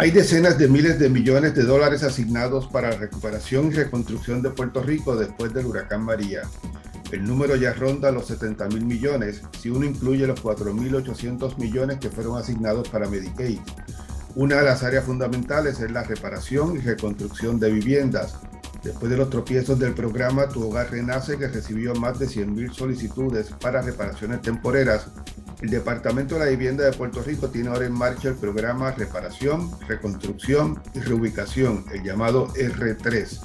Hay decenas de miles de millones de dólares asignados para la recuperación y reconstrucción de Puerto Rico después del huracán María. El número ya ronda los 70 mil millones si uno incluye los 4.800 millones que fueron asignados para Medicaid. Una de las áreas fundamentales es la reparación y reconstrucción de viviendas. Después de los tropiezos del programa Tu Hogar Renace, que recibió más de 100.000 solicitudes para reparaciones temporeras, el Departamento de la Vivienda de Puerto Rico tiene ahora en marcha el programa Reparación, Reconstrucción y Reubicación, el llamado R3.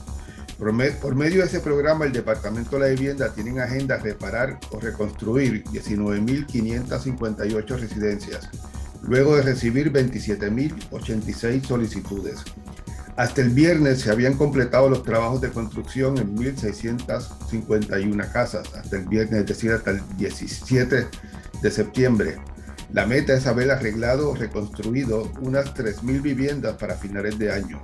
Por, medio de ese programa, el Departamento de la Vivienda tiene en agenda reparar o reconstruir 19.558 residencias, luego de recibir 27.086 solicitudes. Hasta el viernes se habían completado los trabajos de construcción en 1.651 casas, hasta el viernes, es decir, hasta el 17 de septiembre. La meta es haber arreglado o reconstruido unas 3.000 viviendas para finales de año.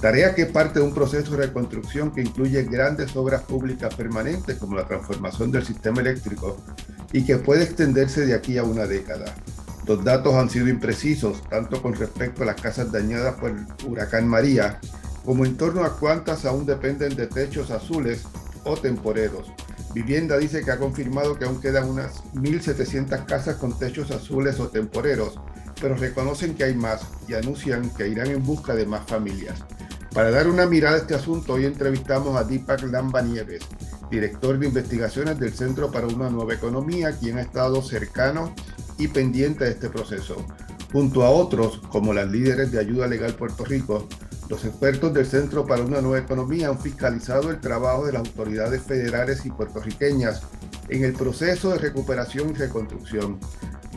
Tarea que parte de un proceso de reconstrucción que incluye grandes obras públicas permanentes como la transformación del sistema eléctrico y que puede extenderse de aquí a una década. Los datos han sido imprecisos, tanto con respecto a las casas dañadas por el huracán María, como en torno a cuántas aún dependen de techos azules o temporeros. Vivienda dice que ha confirmado que aún quedan unas 1.700 casas con techos azules o temporeros, pero reconocen que hay más y anuncian que irán en busca de más familias. Para dar una mirada a este asunto, hoy entrevistamos a Deepak Lamba Nieves, director de investigaciones del Centro para una Nueva Economía, quien ha estado cercano y pendiente de este proceso. Junto a otros, como las líderes de Ayuda Legal Puerto Rico, los expertos del Centro para una Nueva Economía han fiscalizado el trabajo de las autoridades federales y puertorriqueñas en el proceso de recuperación y reconstrucción.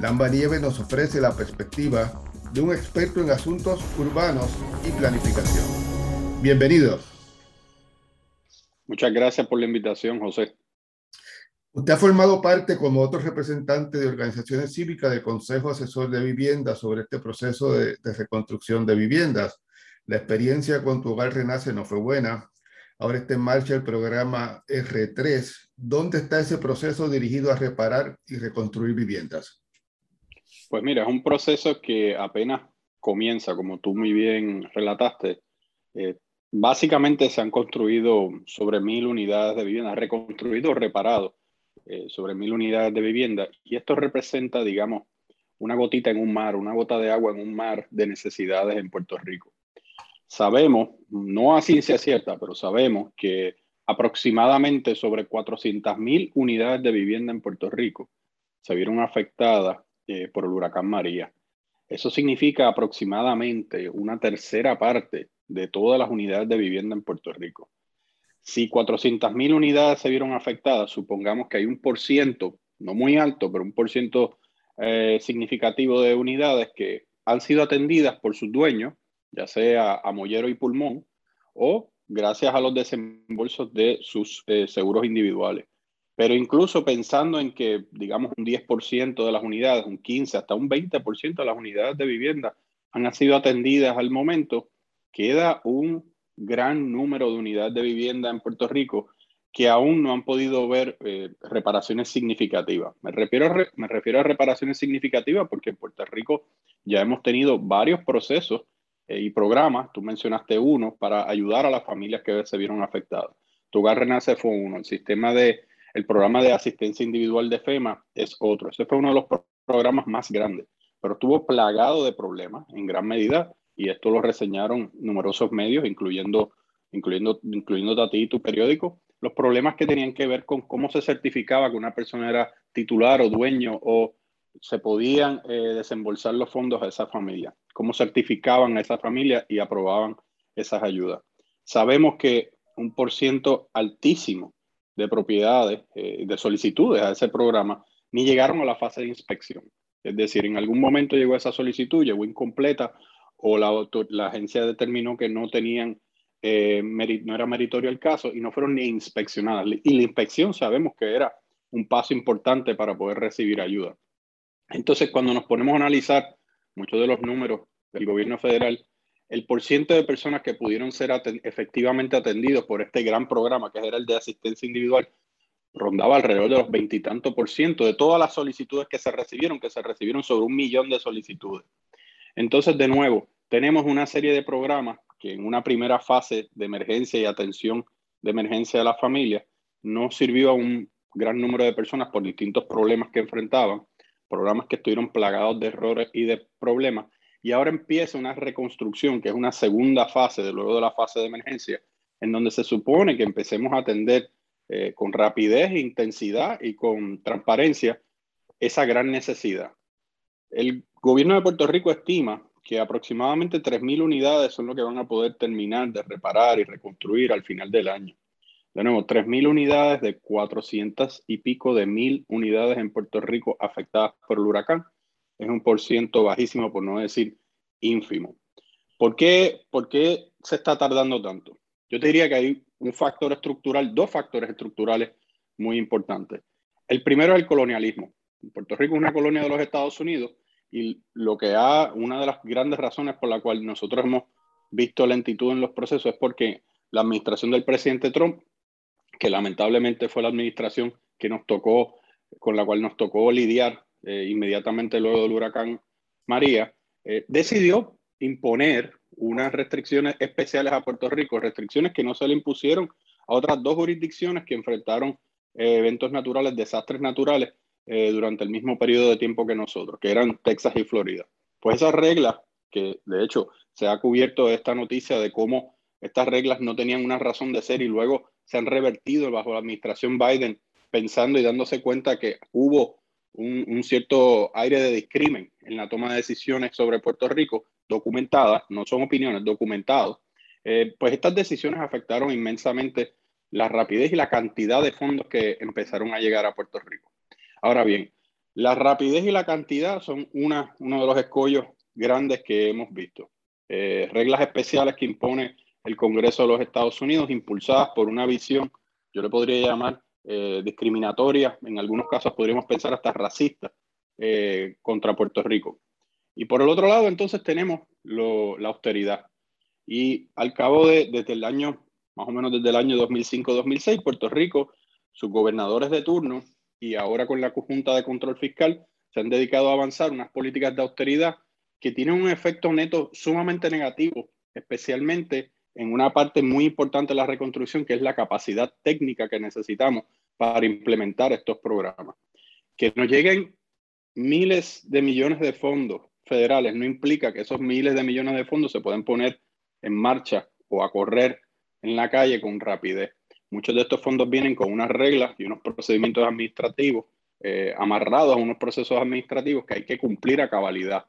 Lamba Nieve nos ofrece la perspectiva de un experto en asuntos urbanos y planificación. Bienvenido. Muchas gracias por la invitación, José. Usted ha formado parte como otro representante de organizaciones cívicas del Consejo Asesor de Vivienda sobre este proceso de, de reconstrucción de viviendas. La experiencia con tu hogar renace no fue buena. Ahora está en marcha el programa R3. ¿Dónde está ese proceso dirigido a reparar y reconstruir viviendas? Pues mira, es un proceso que apenas comienza, como tú muy bien relataste. Eh, básicamente se han construido sobre mil unidades de vivienda, reconstruido o reparado eh, sobre mil unidades de vivienda. Y esto representa, digamos, una gotita en un mar, una gota de agua en un mar de necesidades en Puerto Rico. Sabemos, no a ciencia cierta, pero sabemos que aproximadamente sobre 400.000 unidades de vivienda en Puerto Rico se vieron afectadas eh, por el huracán María. Eso significa aproximadamente una tercera parte de todas las unidades de vivienda en Puerto Rico. Si 400.000 unidades se vieron afectadas, supongamos que hay un por ciento, no muy alto, pero un por ciento eh, significativo de unidades que han sido atendidas por sus dueños ya sea a mollero y pulmón, o gracias a los desembolsos de sus eh, seguros individuales. Pero incluso pensando en que, digamos, un 10% de las unidades, un 15, hasta un 20% de las unidades de vivienda han sido atendidas al momento, queda un gran número de unidades de vivienda en Puerto Rico que aún no han podido ver eh, reparaciones significativas. Me refiero, me refiero a reparaciones significativas porque en Puerto Rico ya hemos tenido varios procesos eh, y programas, tú mencionaste uno, para ayudar a las familias que se vieron afectadas. Tu Hogar Renace fue uno, el sistema de, el programa de asistencia individual de FEMA es otro. Ese fue uno de los programas más grandes, pero estuvo plagado de problemas en gran medida y esto lo reseñaron numerosos medios, incluyendo, incluyendo, incluyendo a ti y tu periódico, los problemas que tenían que ver con cómo se certificaba que una persona era titular o dueño o se podían eh, desembolsar los fondos a esa familia, cómo certificaban a esa familia y aprobaban esas ayudas. Sabemos que un por ciento altísimo de propiedades, eh, de solicitudes a ese programa, ni llegaron a la fase de inspección. Es decir, en algún momento llegó esa solicitud, llegó incompleta o la, agencia determinó que no tenían, eh, no era meritorio el caso y no fueron ni inspeccionadas. Y la inspección sabemos que era un paso importante para poder recibir ayuda. Entonces, cuando nos ponemos a analizar muchos de los números del gobierno federal, el porciento de personas que pudieron ser efectivamente atendidos por este gran programa, que era el de asistencia individual, rondaba alrededor de los veintitantos por ciento de todas las solicitudes que se recibieron, que se recibieron sobre un millón de solicitudes. Entonces, de nuevo, tenemos una serie de programas que en una primera fase de emergencia y atención de emergencia de la familia no sirvió a un gran número de personas por distintos problemas que enfrentaban, programas que estuvieron plagados de errores y de problemas. Y ahora empieza una reconstrucción, que es una segunda fase de luego de la fase de emergencia, en donde se supone que empecemos a atender eh, con rapidez, intensidad y con transparencia esa gran necesidad. El gobierno de Puerto Rico estima que aproximadamente 3.000 unidades son lo que van a poder terminar de reparar y reconstruir al final del año. De nuevo, 3.000 unidades de 400 y pico de mil unidades en Puerto Rico afectadas por el huracán. Es un por bajísimo, por no decir ínfimo. ¿Por qué, ¿Por qué se está tardando tanto? Yo te diría que hay un factor estructural, dos factores estructurales muy importantes. El primero es el colonialismo. Puerto Rico es una colonia de los Estados Unidos y lo que ha, una de las grandes razones por la cual nosotros hemos visto lentitud en los procesos es porque la administración del presidente Trump, que lamentablemente fue la administración que nos tocó, con la cual nos tocó lidiar eh, inmediatamente luego del huracán María, eh, decidió imponer unas restricciones especiales a Puerto Rico, restricciones que no se le impusieron a otras dos jurisdicciones que enfrentaron eh, eventos naturales, desastres naturales, eh, durante el mismo periodo de tiempo que nosotros, que eran Texas y Florida. Pues esas reglas, que de hecho se ha cubierto esta noticia de cómo estas reglas no tenían una razón de ser y luego se han revertido bajo la administración Biden pensando y dándose cuenta que hubo un, cierto aire de discrimen en la toma de decisiones sobre Puerto Rico, documentadas, no son opiniones, documentadas, eh, pues estas decisiones afectaron inmensamente la rapidez y la cantidad de fondos que empezaron a llegar a Puerto Rico. Ahora bien, la rapidez y la cantidad son una, uno de los escollos grandes que hemos visto. Eh, reglas especiales que impone el Congreso de los Estados Unidos, impulsadas por una visión, yo le podría llamar eh, discriminatoria, en algunos casos podríamos pensar hasta racista, eh, contra Puerto Rico. Y por el otro lado, entonces tenemos la austeridad. Y al cabo de, desde el año, más o menos desde el año 2005-2006, Puerto Rico, sus gobernadores de turno y ahora con la Junta de Control Fiscal se han dedicado a avanzar unas políticas de austeridad que tienen un efecto neto sumamente negativo, especialmente en una parte muy importante de la reconstrucción, que es la capacidad técnica que necesitamos para implementar estos programas. Que nos lleguen miles de millones de fondos federales no implica que esos miles de millones de fondos se pueden poner en marcha o a correr en la calle con rapidez. Muchos de estos fondos vienen con unas reglas y unos procedimientos administrativos eh, amarrados a unos procesos administrativos que hay que cumplir a cabalidad.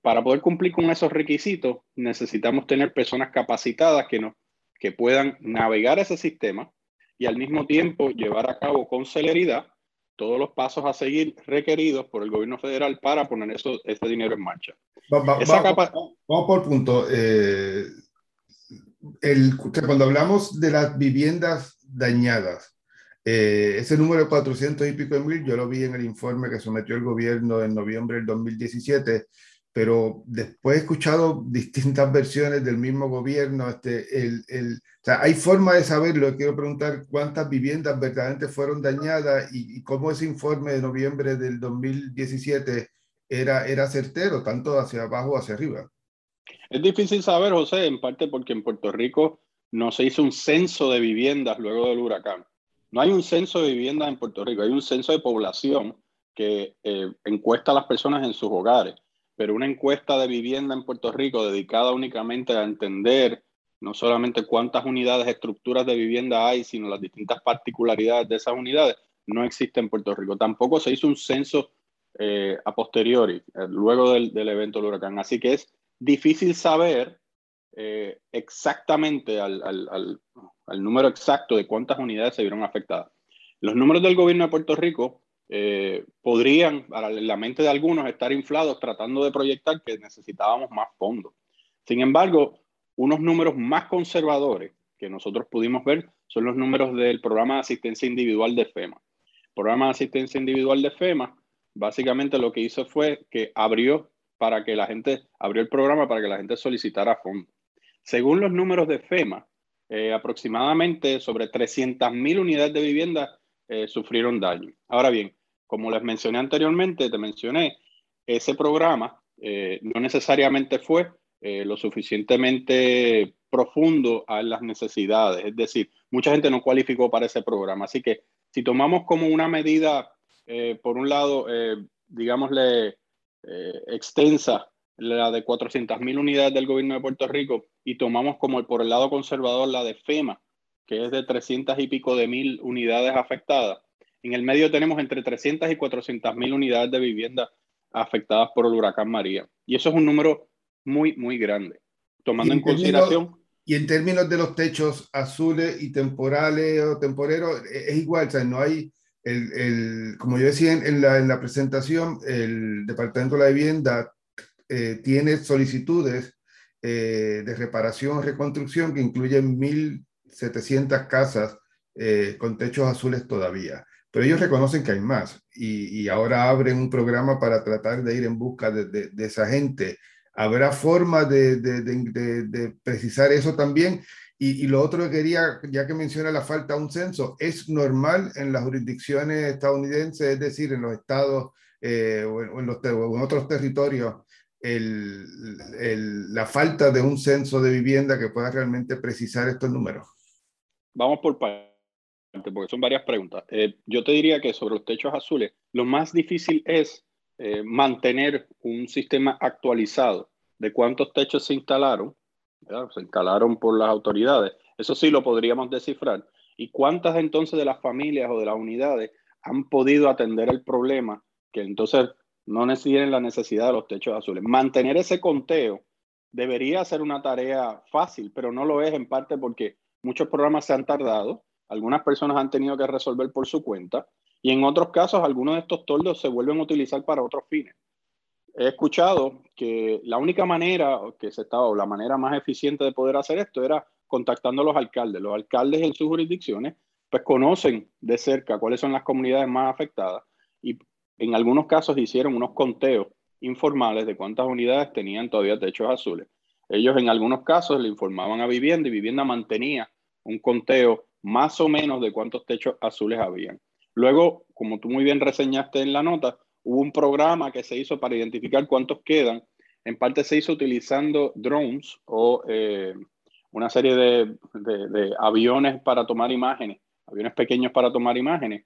Para poder cumplir con esos requisitos, necesitamos tener personas capacitadas que, nos, que puedan navegar ese sistema y al mismo tiempo llevar a cabo con celeridad todos los pasos a seguir requeridos por el gobierno federal para poner eso, ese dinero en marcha. vamos por punto. Eh, el, cuando hablamos de las viviendas dañadas, eh, ese número de 400 y pico de mil, yo lo vi en el informe que sometió el gobierno en noviembre del 2017, pero después he escuchado distintas versiones del mismo gobierno. Este, el, el, o sea, ¿Hay forma de saberlo? Quiero preguntar cuántas viviendas verdaderamente fueron dañadas y, y cómo ese informe de noviembre del 2017 era, era certero, tanto hacia abajo o hacia arriba. Es difícil saber, José, en parte porque en Puerto Rico no se hizo un censo de viviendas luego del huracán. No hay un censo de viviendas en Puerto Rico, hay un censo de población que eh, encuesta a las personas en sus hogares, pero una encuesta de vivienda en Puerto Rico dedicada únicamente a entender no solamente cuántas unidades, estructuras de vivienda hay, sino las distintas particularidades de esas unidades, no existe en Puerto Rico. Tampoco se hizo un censo eh, a posteriori, eh, luego del, del evento del huracán. Así que es difícil saber eh, exactamente al, al, al, número exacto de cuántas unidades se vieron afectadas. Los números del gobierno de Puerto Rico eh, podrían, a la mente de algunos, estar inflados tratando de proyectar que necesitábamos más fondos. Sin embargo, unos números más conservadores que nosotros pudimos ver son los números del programa de asistencia individual de FEMA. El programa de asistencia individual de FEMA básicamente lo que hizo fue que abrió para que la gente, abrió el programa para que la gente solicitara fondos. Según los números de FEMA, eh, aproximadamente sobre 300.000 unidades de vivienda eh, sufrieron daño. Ahora bien, como les mencioné anteriormente, te mencioné, ese programa eh, no necesariamente fue lo suficientemente profundo a las necesidades. Es decir, mucha gente no cualificó para ese programa. Así que si tomamos como una medida, por un lado, eh, extensa, la de 400.000 unidades del gobierno de Puerto Rico, y tomamos como por el lado conservador la de FEMA, que es de 300 y pico de mil unidades afectadas, en el medio tenemos entre 300 y 400 mil unidades de vivienda afectadas por el huracán María. Y eso es un número muy, muy grande. Tomando en, consideración... Y en términos de los techos azules y temporales o temporeros, e, es igual, o sea, no hay, el, el, como yo decía en, la, en, la, presentación, el Departamento de la Vivienda eh, tiene solicitudes eh, de reparación, reconstrucción que incluyen 1.700 casas eh, con techos azules todavía pero ellos reconocen que hay más y, y, ahora abren un programa para tratar de ir en busca de, de, de esa gente. ¿Habrá forma de, de precisar eso también? Y, lo otro que quería, ya que menciona la falta de un censo, ¿es normal en las jurisdicciones estadounidenses, es decir, en los estados eh, o, en, los, otros territorios, la falta de un censo de vivienda que pueda realmente precisar estos números? Vamos por partes porque son varias preguntas. Eh, yo te diría que sobre los techos azules, lo más difícil es eh, mantener un sistema actualizado de cuántos techos se instalaron, se instalaron por las autoridades. Eso sí lo podríamos descifrar. Y cuántas entonces de las familias o de las unidades han podido atender el problema que entonces no tienen la necesidad de los techos azules. Mantener ese conteo debería ser una tarea fácil, pero no lo es en parte porque muchos programas se han tardado algunas personas han tenido que resolver por su cuenta y en otros casos algunos de estos toldos se vuelven a utilizar para otros fines. He escuchado que la única manera que se estaba, o la manera más eficiente de poder hacer esto era contactando a los alcaldes. Los alcaldes en sus jurisdicciones pues conocen de cerca cuáles son las comunidades más afectadas y en algunos casos hicieron unos conteos informales de cuántas unidades tenían todavía techos azules. Ellos en algunos casos le informaban a vivienda y vivienda mantenía un conteo más o menos de cuántos techos azules habían. Luego, como tú muy bien reseñaste en la nota, hubo un programa que se hizo para identificar cuántos quedan. En parte se hizo utilizando drones o eh, una serie de, aviones para tomar imágenes, aviones pequeños para tomar imágenes,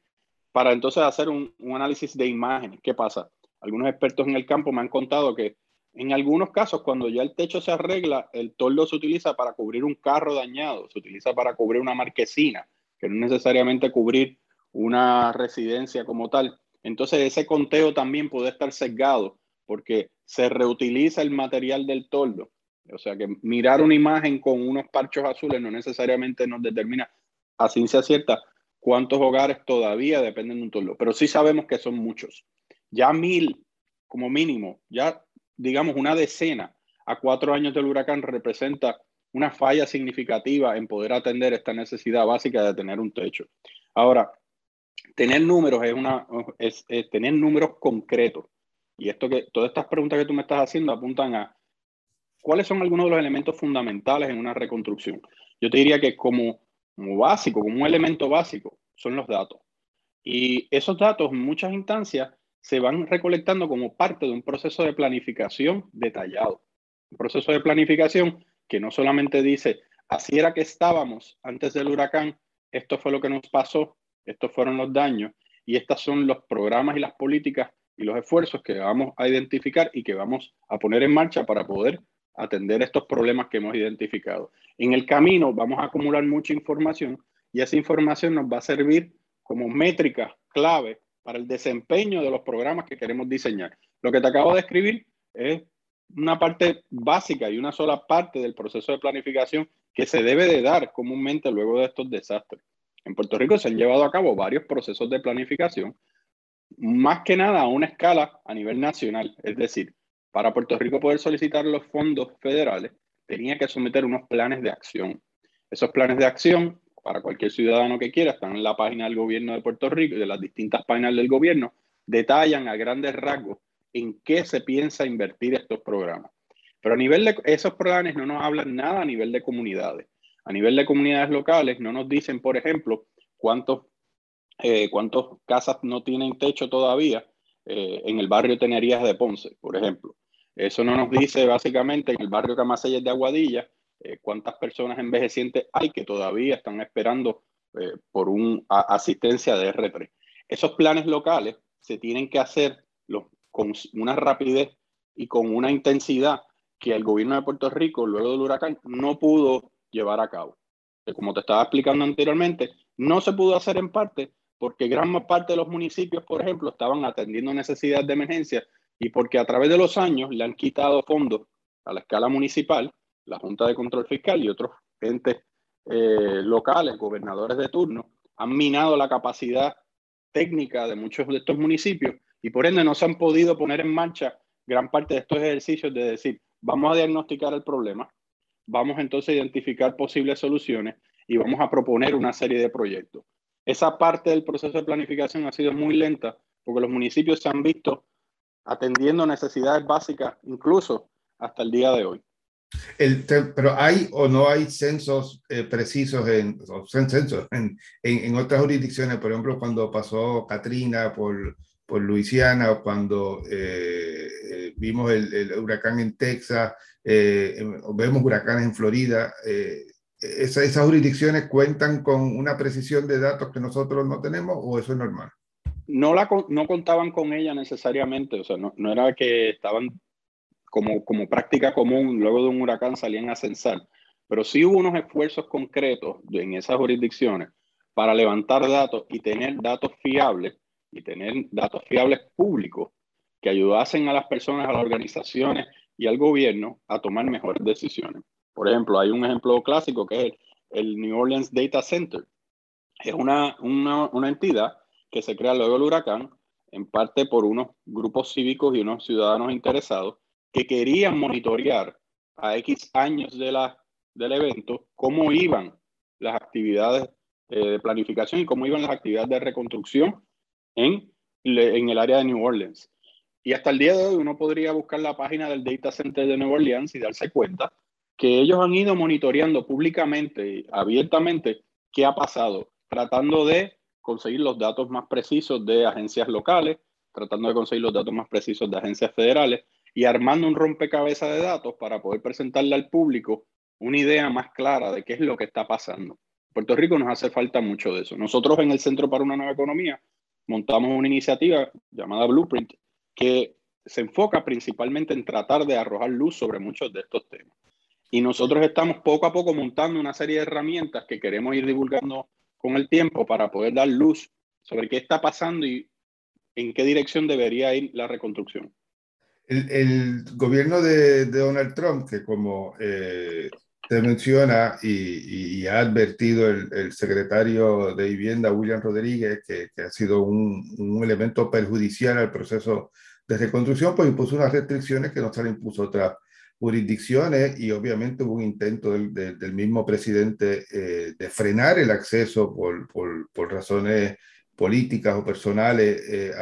para entonces hacer un, un análisis de imágenes. ¿Qué pasa? Algunos expertos en el campo me han contado que en algunos casos, cuando ya el techo se arregla, el toldo se utiliza para cubrir un carro dañado, se utiliza para cubrir una marquesina, que no necesariamente cubrir una residencia como tal. Entonces ese conteo también puede estar sesgado porque se reutiliza el material del toldo. O sea que mirar una imagen con unos parchos azules no necesariamente nos determina a ciencia cierta cuántos hogares todavía dependen de un toldo, pero sí sabemos que son muchos. Ya mil como mínimo, ya digamos, una decena a cuatro años del huracán representa una falla significativa en poder atender esta necesidad básica de tener un techo. Ahora, tener números es, una, tener números concretos. Y esto que, todas estas preguntas que tú me estás haciendo apuntan a cuáles son algunos de los elementos fundamentales en una reconstrucción. Yo te diría que como, como básico, como un elemento básico, son los datos. Y esos datos en muchas instancias se van recolectando como parte de un proceso de planificación detallado. Un proceso de planificación que no solamente dice, así era que estábamos antes del huracán, esto fue lo que nos pasó, estos fueron los daños y estos son los programas y las políticas y los esfuerzos que vamos a identificar y que vamos a poner en marcha para poder atender estos problemas que hemos identificado. En el camino vamos a acumular mucha información y esa información nos va a servir como métrica clave para el desempeño de los programas que queremos diseñar. Lo que te acabo de escribir es una parte básica y una sola parte del proceso de planificación que se debe de dar comúnmente luego de estos desastres. En Puerto Rico se han llevado a cabo varios procesos de planificación, más que nada a una escala a nivel nacional. Es decir, para Puerto Rico poder solicitar los fondos federales, tenía que someter unos planes de acción. Esos planes de acción para cualquier ciudadano que quiera, están en la página del gobierno de Puerto Rico y de las distintas páginas del gobierno, detallan a grandes rasgos en qué se piensa invertir estos programas. Pero a nivel de esos programas no nos hablan nada a nivel de comunidades. A nivel de comunidades locales no nos dicen, por ejemplo, cuántos, eh, casas no tienen techo todavía eh, en el barrio Tenerías de Ponce, por ejemplo. Eso no nos dice básicamente en el barrio Camaseyes de Aguadilla eh, cuántas personas envejecientes hay que todavía están esperando por una asistencia de R3. Esos planes locales se tienen que hacer con una rapidez y con una intensidad que el gobierno de Puerto Rico, luego del huracán, no pudo llevar a cabo. Como te estaba explicando anteriormente, no se pudo hacer en parte porque gran parte de los municipios, por ejemplo, estaban atendiendo necesidades de emergencia y porque a través de los años le han quitado fondos a la escala municipal, la Junta de Control Fiscal y otros entes eh, locales, gobernadores de turno, han minado la capacidad técnica de muchos de estos municipios y por ende no se han podido poner en marcha gran parte de estos ejercicios de decir, vamos a diagnosticar el problema, vamos entonces a identificar posibles soluciones y vamos a proponer una serie de proyectos. Esa parte del proceso de planificación ha sido muy lenta porque los municipios se han visto atendiendo necesidades básicas incluso hasta el día de hoy. El, pero hay o no hay censos eh, precisos en, censos en, en, otras jurisdicciones, por ejemplo, cuando pasó Katrina por, por Luisiana o cuando eh, eh, vimos el, el, huracán en Texas, o vemos huracanes en Florida, esa, ¿esas jurisdicciones cuentan con una precisión de datos que nosotros no tenemos o eso es normal? No, la, no contaban con ella necesariamente, o sea, no, no era que estaban como, como práctica común, luego de un huracán salían a censar, pero sí hubo unos esfuerzos concretos en esas jurisdicciones para levantar datos y tener datos fiables y tener datos fiables públicos que ayudasen a las personas, a las organizaciones y al gobierno a tomar mejores decisiones. Por ejemplo, hay un ejemplo clásico que es el, New Orleans Data Center. Es una, una, entidad que se crea luego del huracán, en parte por unos grupos cívicos y unos ciudadanos interesados que querían monitorear a X años de la, del evento cómo iban las actividades eh, de planificación y cómo iban las actividades de reconstrucción en, en el área de New Orleans. Y hasta el día de hoy uno podría buscar la página del Data Center de New Orleans y darse cuenta que ellos han ido monitoreando públicamente abiertamente qué ha pasado, tratando de conseguir los datos más precisos de agencias locales, tratando de conseguir los datos más precisos de agencias federales y armando un rompecabezas de datos para poder presentarle al público una idea más clara de qué es lo que está pasando. Puerto Rico nos hace falta mucho de eso. Nosotros en el Centro para una Nueva Economía montamos una iniciativa llamada Blueprint que se enfoca principalmente en tratar de arrojar luz sobre muchos de estos temas. Y nosotros estamos poco a poco montando una serie de herramientas que queremos ir divulgando con el tiempo para poder dar luz sobre qué está pasando y en qué dirección debería ir la reconstrucción. El, gobierno de, Donald Trump, que como eh, te menciona y, ha advertido el, secretario de Vivienda, William Rodríguez, que, ha sido un, elemento perjudicial al proceso de reconstrucción, pues impuso unas restricciones que no se le impuso otras jurisdicciones y obviamente hubo un intento del, mismo presidente eh, de frenar el acceso por, por, por razones políticas o personales eh,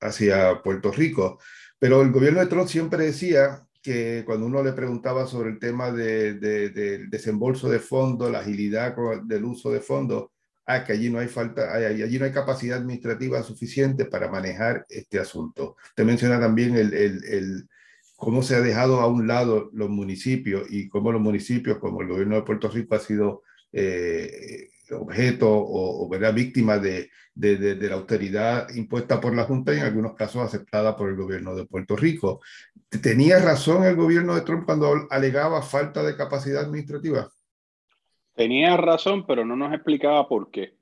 hacia Puerto Rico. Pero el gobierno de Trump siempre decía que cuando uno le preguntaba sobre el tema del de, desembolso de fondos, la agilidad del uso de fondos, ah, que allí no hay falta, allí no hay capacidad administrativa suficiente para manejar este asunto. Te menciona también el, el, el, cómo se ha dejado a un lado los municipios y cómo los municipios, como el gobierno de Puerto Rico, ha sido eh, objeto o, o víctima de, de, de, la austeridad impuesta por la Junta y en algunos casos aceptada por el gobierno de Puerto Rico. ¿Tenía razón el gobierno de Trump cuando alegaba falta de capacidad administrativa? Tenía razón, pero no nos explicaba por qué.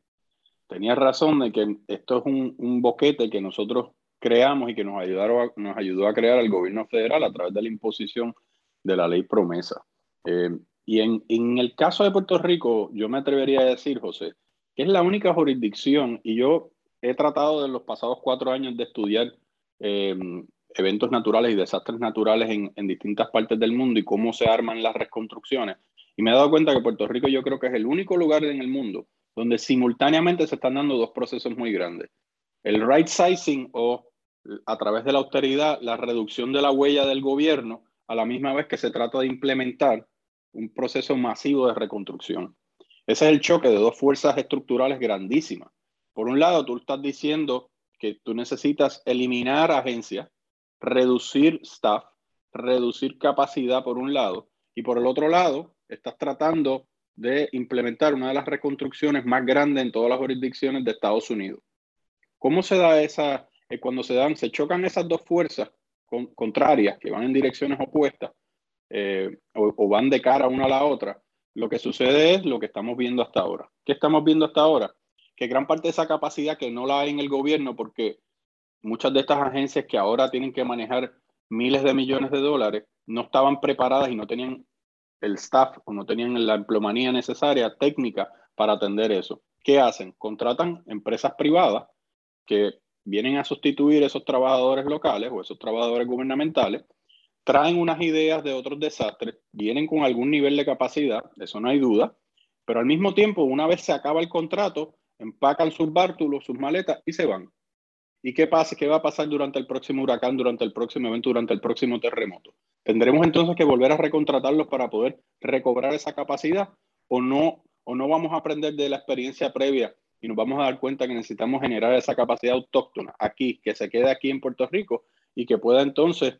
Tenía razón de que esto es un, boquete que nosotros creamos y que nos, ayudaron nos ayudó a crear el gobierno federal a través de la imposición de la ley promesa. Eh, y en, el caso de Puerto Rico, yo me atrevería a decir, José, que es la única jurisdicción, y yo he tratado en los pasados cuatro años de estudiar eh, eventos naturales y desastres naturales en, distintas partes del mundo y cómo se arman las reconstrucciones. Y me he dado cuenta que Puerto Rico yo creo que es el único lugar en el mundo donde simultáneamente se están dando dos procesos muy grandes. El right sizing o a través de la austeridad, la reducción de la huella del gobierno, a la misma vez que se trata de implementar un proceso masivo de reconstrucción. Ese es el choque de dos fuerzas estructurales grandísimas. Por un lado, tú estás diciendo que tú necesitas eliminar agencias, reducir staff, reducir capacidad por un lado y por el otro lado estás tratando de implementar una de las reconstrucciones más grandes en todas las jurisdicciones de Estados Unidos. ¿Cómo se da esa, eh, cuando se dan, se chocan esas dos fuerzas contrarias que van en direcciones opuestas eh, o, van de cara una a la otra? Lo que sucede es lo que estamos viendo hasta ahora. ¿Qué estamos viendo hasta ahora? Que gran parte de esa capacidad que no la hay en el gobierno porque muchas de estas agencias que ahora tienen que manejar miles de millones de dólares no estaban preparadas y no tenían el staff o no tenían la empleomanía necesaria técnica para atender eso. ¿Qué hacen? Contratan empresas privadas que vienen a sustituir esos trabajadores locales o esos trabajadores gubernamentales, traen unas ideas de otros desastres, vienen con algún nivel de capacidad, eso no hay duda, pero al mismo tiempo, una vez se acaba el contrato, empacan sus bártulos, sus maletas y se van. ¿Y qué pasa? ¿Qué va a pasar durante el próximo huracán, durante el próximo evento, durante el próximo terremoto? ¿Tendremos entonces que volver a recontratarlos para poder recobrar esa capacidad o no, o no vamos a aprender de la experiencia previa y nos vamos a dar cuenta que necesitamos generar esa capacidad autóctona aquí, que se quede aquí en Puerto Rico y que pueda entonces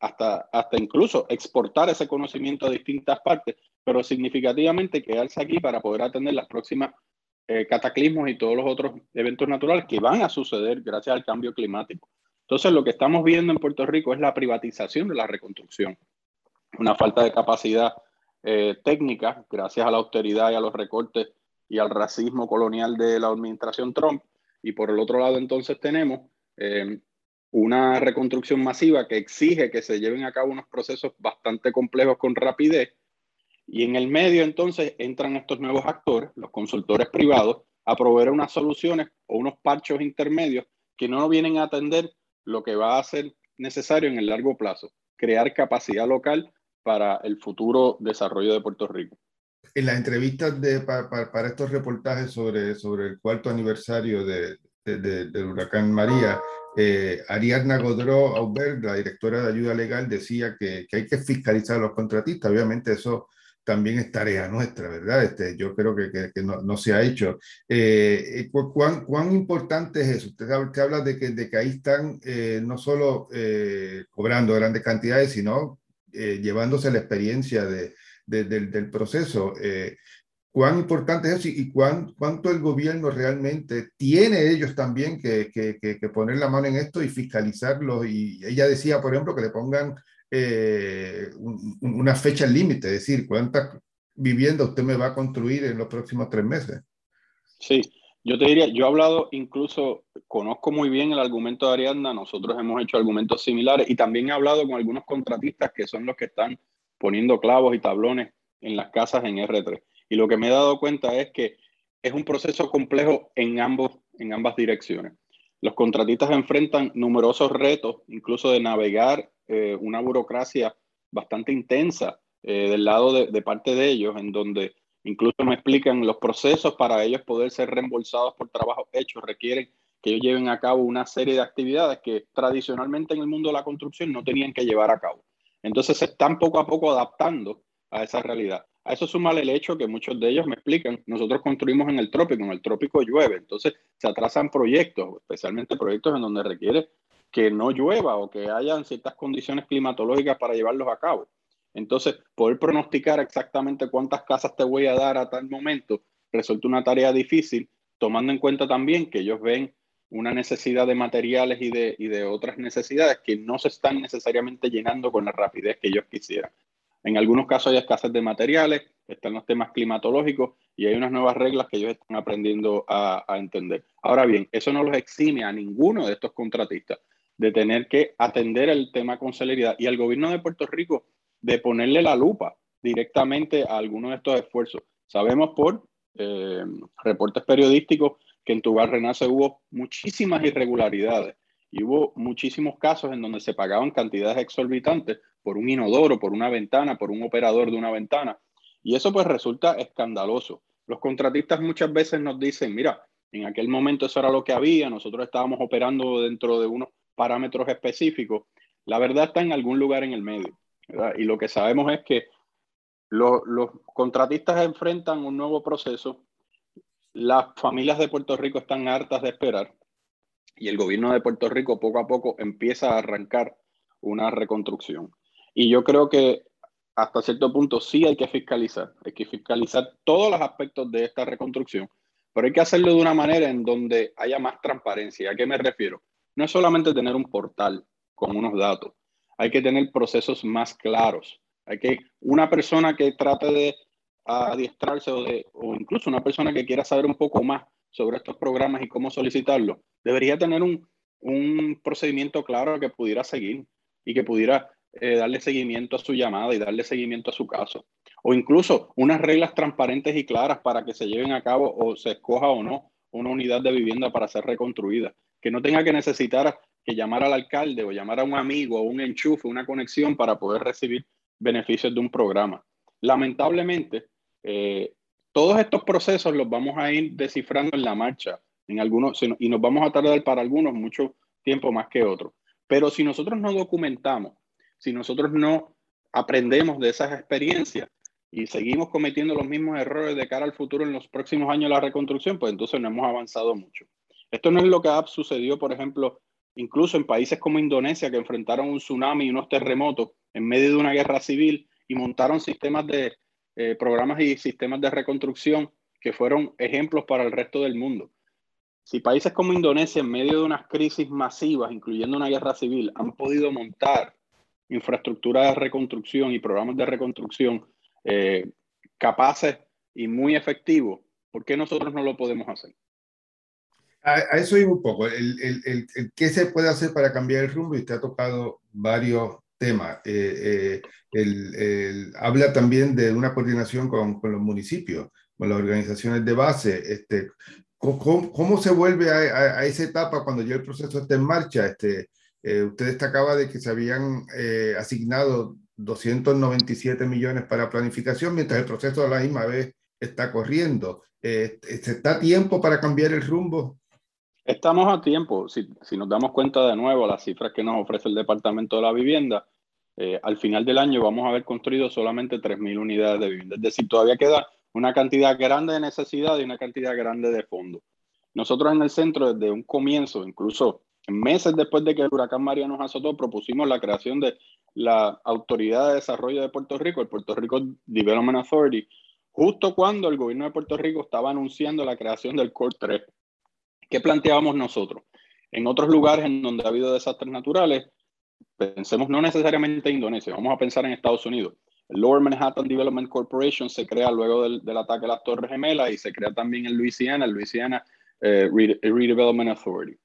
hasta, hasta incluso exportar ese conocimiento a distintas partes, pero significativamente quedarse aquí para poder atender las próximas eh, cataclismos y todos los otros eventos naturales que van a suceder gracias al cambio climático. Entonces, lo que estamos viendo en Puerto Rico es la privatización de la reconstrucción, una falta de capacidad eh, técnica gracias a la austeridad y a los recortes y al racismo colonial de la administración Trump. Y por el otro lado, entonces tenemos eh, una reconstrucción masiva que exige que se lleven a cabo unos procesos bastante complejos con rapidez y en el medio entonces entran estos nuevos actores, los consultores privados, a proveer unas soluciones o unos parchos intermedios que no vienen a atender lo que va a ser necesario en el largo plazo, crear capacidad local para el futuro desarrollo de Puerto Rico. En las entrevistas de, para, estos reportajes sobre, sobre el cuarto aniversario de, del huracán María, eh, Ariadna Godró Aubert, la directora de ayuda legal, decía que, que, hay que fiscalizar a los contratistas. Obviamente eso también es tarea nuestra, ¿verdad? Este, yo creo que, que, no, no, se ha hecho. Eh, eh ¿cuán, ¿cuán, importante es eso? Usted, habla de que, de que ahí están eh, no solo eh, cobrando grandes cantidades, sino llevándose la experiencia de, de, del, del, proceso. ¿Cuán importante es eso y, cuán, cuánto el gobierno realmente tiene ellos también que, que, poner la mano en esto y fiscalizarlo? Y ella decía, por ejemplo, que le pongan eh, una fecha límite, es decir, cuántas viviendas usted me va a construir en los próximos tres meses. Sí, yo te diría, yo he hablado incluso, conozco muy bien el argumento de Ariadna, nosotros hemos hecho argumentos similares y también he hablado con algunos contratistas que son los que están poniendo clavos y tablones en las casas en R3. Y lo que me he dado cuenta es que es un proceso complejo en, ambos, en ambas direcciones. Los contratistas enfrentan numerosos retos, incluso de navegar eh, una burocracia bastante intensa eh, del lado de, parte de ellos, en donde incluso me explican los procesos para ellos poder ser reembolsados por trabajos hechos, requieren que ellos lleven a cabo una serie de actividades que tradicionalmente en el mundo de la construcción no tenían que llevar a cabo. Entonces se están poco a poco adaptando a esa realidad. A eso suma el hecho que muchos de ellos me explican, nosotros construimos en el trópico, en el trópico llueve, entonces se atrasan proyectos, especialmente proyectos en donde requiere que no llueva o que hayan ciertas condiciones climatológicas para llevarlos a cabo. Entonces, poder pronosticar exactamente cuántas casas te voy a dar a tal momento resulta una tarea difícil, tomando en cuenta también que ellos ven una necesidad de materiales y de, y de otras necesidades que no se están necesariamente llenando con la rapidez que ellos quisieran. En algunos casos hay escasez de materiales, están los temas climatológicos y hay unas nuevas reglas que ellos están aprendiendo a, a entender. Ahora bien, eso no los exime a ninguno de estos contratistas de tener que atender el tema con celeridad y al gobierno de Puerto Rico de ponerle la lupa directamente a algunos de estos esfuerzos. Sabemos por eh, reportes periodísticos que en Tubar Renace hubo muchísimas irregularidades y hubo muchísimos casos en donde se pagaban cantidades exorbitantes por un inodoro, por una ventana, por un operador de una ventana. Y eso pues resulta escandaloso. Los contratistas muchas veces nos dicen, mira, en aquel momento eso era lo que había, nosotros estábamos operando dentro de unos parámetros específicos, la verdad está en algún lugar en el medio. Y lo que sabemos es que los contratistas enfrentan un nuevo proceso, las familias de Puerto Rico están hartas de esperar y el gobierno de Puerto Rico poco a poco empieza a arrancar una reconstrucción. Y yo creo que hasta cierto punto sí hay que fiscalizar, hay que fiscalizar todos los aspectos de esta reconstrucción, pero hay que hacerlo de una manera en donde haya más transparencia. ¿A qué me refiero? No es solamente tener un portal con unos datos, hay que tener procesos más claros. Hay que una persona que trate de adiestrarse o, de, o incluso una persona que quiera saber un poco más sobre estos programas y cómo solicitarlo, debería tener un, un procedimiento claro que pudiera seguir y que pudiera eh, darle seguimiento a su llamada y darle seguimiento a su caso. O incluso unas reglas transparentes y claras para que se lleven a cabo o se escoja o no una unidad de vivienda para ser reconstruida. Que no tenga que necesitar que llamar al alcalde o llamar a un amigo o un enchufe, una conexión para poder recibir beneficios de un programa. Lamentablemente, eh, todos estos procesos los vamos a ir descifrando en la marcha, en algunos, y nos vamos a tardar para algunos mucho tiempo más que otros. Pero si nosotros no documentamos, si nosotros no aprendemos de esas experiencias y seguimos cometiendo los mismos errores de cara al futuro en los próximos años de la reconstrucción, pues entonces no hemos avanzado mucho. Esto no es lo que ha sucedido, por ejemplo, incluso en países como Indonesia, que enfrentaron un tsunami y unos terremotos en medio de una guerra civil y montaron sistemas de eh, programas y sistemas de reconstrucción que fueron ejemplos para el resto del mundo. Si países como Indonesia, en medio de unas crisis masivas, incluyendo una guerra civil, han podido montar infraestructura de reconstrucción y programas de reconstrucción eh, capaces y muy efectivos, ¿por qué nosotros no lo podemos hacer? A, eso iba un poco, el, el, el, qué se puede hacer para cambiar el rumbo y usted ha tocado varios temas. Eh, eh, habla también de una coordinación con, los municipios, con las organizaciones de base. Este, ¿cómo, se vuelve a, esa etapa cuando ya el proceso está en marcha? Este, eh, usted destacaba de que se habían asignado 297 millones para planificación, mientras el proceso a la misma vez está corriendo. ¿Se está tiempo para cambiar el rumbo? Estamos a tiempo. Si, nos damos cuenta de nuevo las cifras que nos ofrece el Departamento de la Vivienda, eh, al final del año vamos a haber construido solamente 3.000 unidades de vivienda. Es decir, todavía queda una cantidad grande de necesidad y una cantidad grande de fondos. Nosotros en el centro, desde un comienzo, incluso meses después de que el huracán María nos azotó, propusimos la creación de la Autoridad de Desarrollo de Puerto Rico, el Puerto Rico Development Authority, justo cuando el gobierno de Puerto Rico estaba anunciando la creación del CORE 3 ¿Qué planteábamos nosotros? En otros lugares en donde ha habido desastres naturales, pensemos no necesariamente en Indonesia, vamos a pensar en Estados Unidos. El Lower Manhattan Development Corporation se crea luego del, ataque a las Torres Gemelas y se crea también en Luisiana, el Louisiana eh, Redevelopment Authority.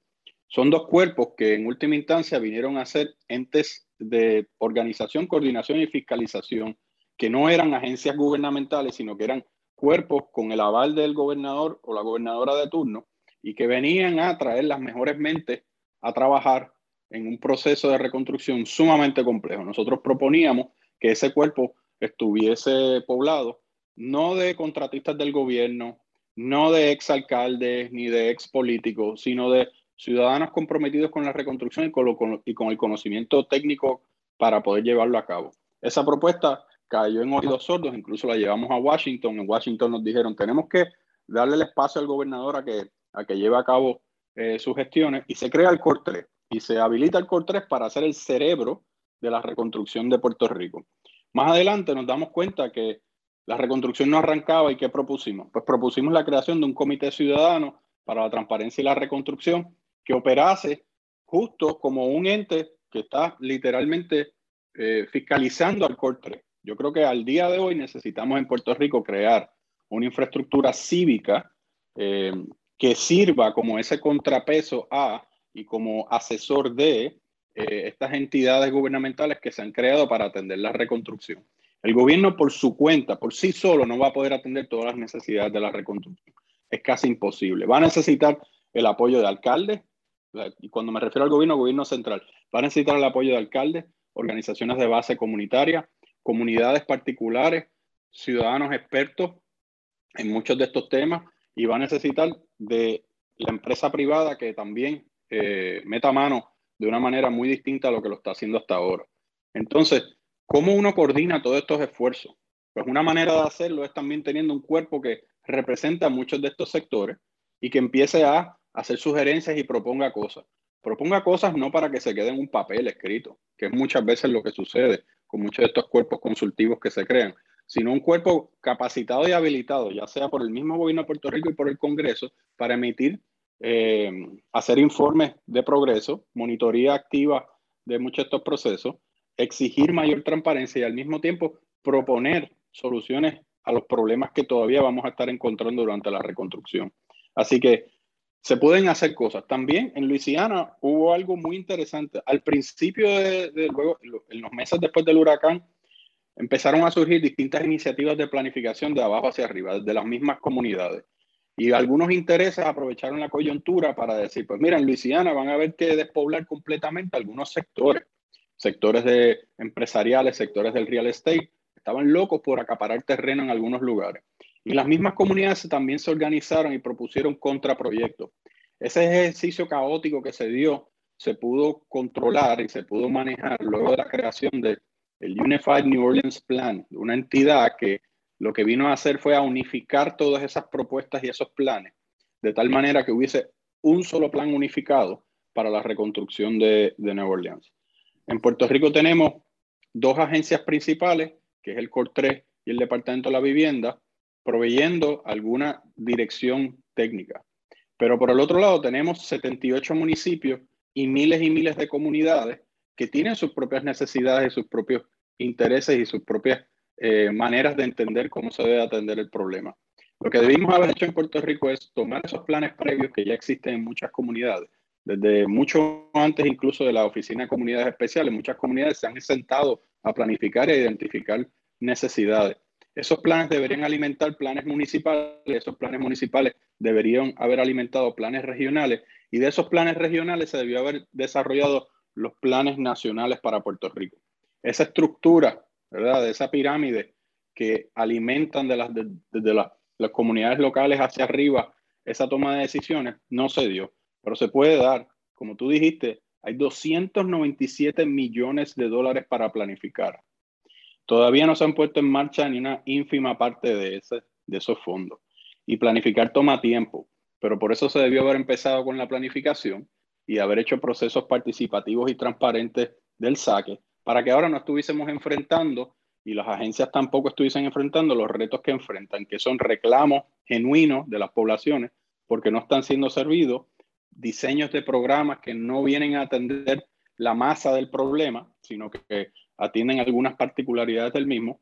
Son dos cuerpos que en última instancia vinieron a ser entes de organización, coordinación y fiscalización, que no eran agencias gubernamentales, sino que eran cuerpos con el aval del gobernador o la gobernadora de turno, y que venían a traer las mejores mentes a trabajar en un proceso de reconstrucción sumamente complejo. Nosotros proponíamos que ese cuerpo estuviese poblado no de contratistas del gobierno, no de exalcaldes ni de ex políticos, sino de ciudadanos comprometidos con la reconstrucción y con, y con el conocimiento técnico para poder llevarlo a cabo. Esa propuesta cayó en oídos sordos, incluso la llevamos a Washington. En Washington nos dijeron, tenemos que darle el espacio al gobernador a que a que lleve a cabo eh, sus gestiones y se crea el COR 3 y se habilita el COR 3 para ser el cerebro de la reconstrucción de Puerto Rico. Más adelante nos damos cuenta que la reconstrucción no arrancaba y ¿qué propusimos? Pues propusimos la creación de un comité ciudadano para la transparencia y la reconstrucción que operase justo como un ente que está literalmente eh, fiscalizando al COR 3. Yo creo que al día de hoy necesitamos en Puerto Rico crear una infraestructura cívica eh, que sirva como ese contrapeso a y como asesor de eh, estas entidades gubernamentales que se han creado para atender la reconstrucción. El gobierno por su cuenta, por sí solo, no va a poder atender todas las necesidades de la reconstrucción. Es casi imposible. Va a necesitar el apoyo de alcaldes, y cuando me refiero al gobierno, gobierno central, va a necesitar el apoyo de alcaldes, organizaciones de base comunitaria, comunidades particulares, ciudadanos expertos en muchos de estos temas, y va a necesitar de la empresa privada que también eh, meta mano de una manera muy distinta a lo que lo está haciendo hasta ahora. Entonces, ¿cómo uno coordina todos estos esfuerzos? Pues una manera de hacerlo es también teniendo un cuerpo que representa a muchos de estos sectores y que empiece a hacer sugerencias y proponga cosas. Proponga cosas no para que se quede un papel escrito, que es muchas veces lo que sucede. con muchos de estos cuerpos consultivos que se crean, sino un cuerpo capacitado y habilitado, ya sea por el mismo gobierno de Puerto Rico y por el Congreso, para emitir, eh, hacer informes de progreso, monitoría activa de muchos de estos procesos, exigir mayor transparencia y al mismo tiempo proponer soluciones a los problemas que todavía vamos a estar encontrando durante la reconstrucción. Así que se pueden hacer cosas. También en Luisiana hubo algo muy interesante. Al principio de, luego, en los meses después del huracán, empezaron a surgir distintas iniciativas de planificación de abajo hacia arriba, desde las mismas comunidades. Y algunos intereses aprovecharon la coyuntura para decir, pues mira, en Luisiana van a haber que despoblar completamente algunos sectores, sectores de empresariales, sectores del real estate, estaban locos por acaparar terreno en algunos lugares. Y las mismas comunidades también se organizaron y propusieron contraproyectos. Ese ejercicio caótico que se dio se pudo controlar y se pudo manejar luego de la creación del Unified New Orleans Plan, una entidad que lo que vino a hacer fue a unificar todas esas propuestas y esos planes, de tal manera que hubiese un solo plan unificado para la reconstrucción de, de Nueva Orleans. En Puerto Rico tenemos dos agencias principales, que es el COR 3 y el Departamento de la Vivienda, proveyendo alguna dirección técnica. Pero por el otro lado tenemos 78 municipios y miles y miles de comunidades que tienen sus propias necesidades y sus propios intereses y sus propias eh, maneras de entender cómo se debe atender el problema. Lo que debimos haber hecho en Puerto Rico es tomar esos planes previos que ya existen en muchas comunidades. Desde mucho antes incluso de la Oficina de Comunidades Especiales, muchas comunidades se han sentado a planificar e identificar necesidades. Esos planes deberían alimentar planes municipales, esos planes municipales deberían haber alimentado planes regionales y de esos planes regionales se debió haber desarrollado los planes nacionales para Puerto Rico. Esa estructura, ¿verdad? De esa pirámide que alimentan de las, las comunidades locales hacia arriba esa toma de decisiones, no se dio, pero se puede dar. Como tú dijiste, hay 297 millones de dólares para planificar. Todavía no se han puesto en marcha ni una ínfima parte de, ese, de esos fondos. Y planificar toma tiempo, pero por eso se debió haber empezado con la planificación y haber hecho procesos participativos y transparentes del saque para que ahora no estuviésemos enfrentando y las agencias tampoco estuviesen enfrentando los retos que enfrentan, que son reclamos genuinos de las poblaciones porque no están siendo servidos, diseños de programas que no vienen a atender la masa del problema, sino que atienden algunas particularidades del mismo.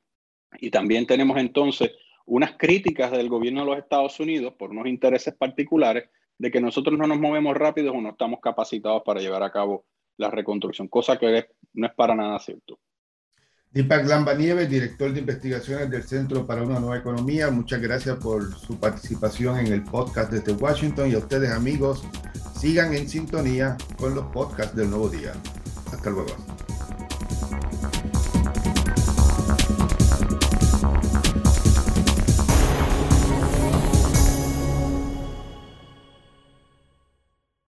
Y también tenemos entonces unas críticas del gobierno de los Estados Unidos por unos intereses particulares de que nosotros no nos movemos rápido o no estamos capacitados para llevar a cabo la reconstrucción, cosa que no es para nada cierto. Deepak Lambanieves, director de investigaciones del Centro para una Nueva Economía, muchas gracias por su participación en el podcast desde Washington y a ustedes amigos, sigan en sintonía con los podcasts del nuevo día. Hasta luego.